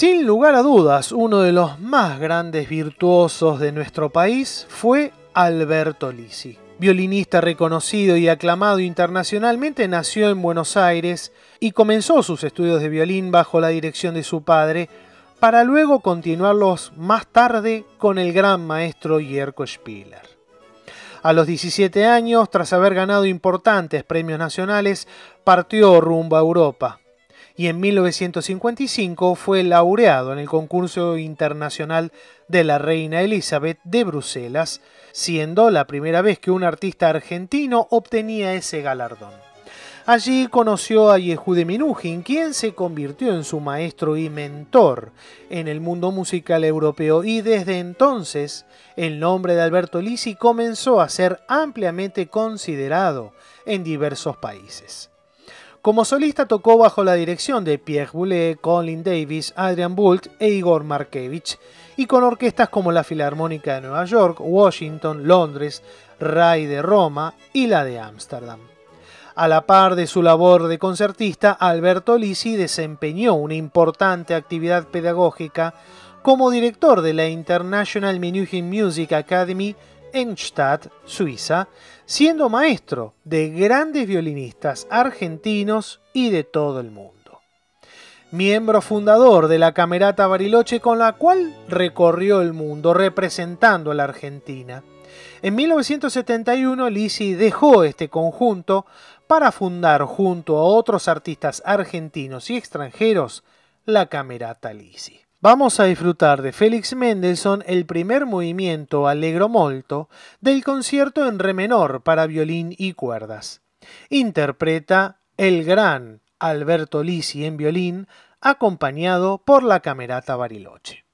Sin lugar a dudas, uno de los más grandes virtuosos de nuestro país fue Alberto Lisi. Violinista reconocido y aclamado internacionalmente, nació en Buenos Aires y comenzó sus estudios de violín bajo la dirección de su padre, para luego continuarlos más tarde con el gran maestro Jerko Spiller. A los 17 años, tras haber ganado importantes premios nacionales, partió rumbo a Europa y en 1955 fue laureado en el concurso internacional de la Reina Elizabeth de Bruselas, siendo la primera vez que un artista argentino obtenía ese galardón. Allí conoció a Yehude Minujín, quien se convirtió en su maestro y mentor en el mundo musical europeo y desde entonces el nombre de Alberto Lisi comenzó a ser ampliamente considerado en diversos países. Como solista tocó bajo la dirección de Pierre Boulez, Colin Davis, Adrian Boult e Igor Markevich, y con orquestas como la Filarmónica de Nueva York, Washington, Londres, RAI de Roma y la de Ámsterdam. A la par de su labor de concertista, Alberto Lisi desempeñó una importante actividad pedagógica como director de la International Menuhin Music Academy en Stadt, Suiza, siendo maestro de grandes violinistas argentinos y de todo el mundo. Miembro fundador de la Camerata Bariloche con la cual recorrió el mundo representando a la Argentina. En 1971 Lisi dejó este conjunto para fundar junto a otros artistas argentinos y extranjeros la Camerata Lisi. Vamos a disfrutar de Félix Mendelssohn el primer movimiento Allegro molto del concierto en re menor para violín y cuerdas. Interpreta el gran Alberto Lisi en violín, acompañado por la Camerata Bariloche.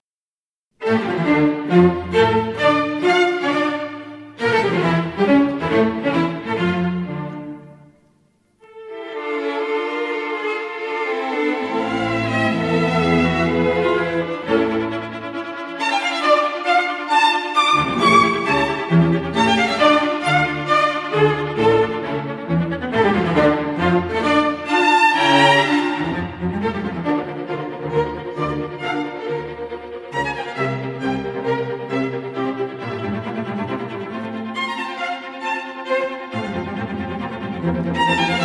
Thank you.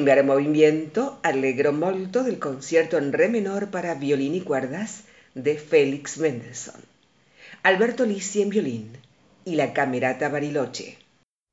Primer movimiento allegro molto del concierto en re menor para violín y cuerdas de Félix Mendelssohn. Alberto Lisi en violín y la Camerata Bariloche.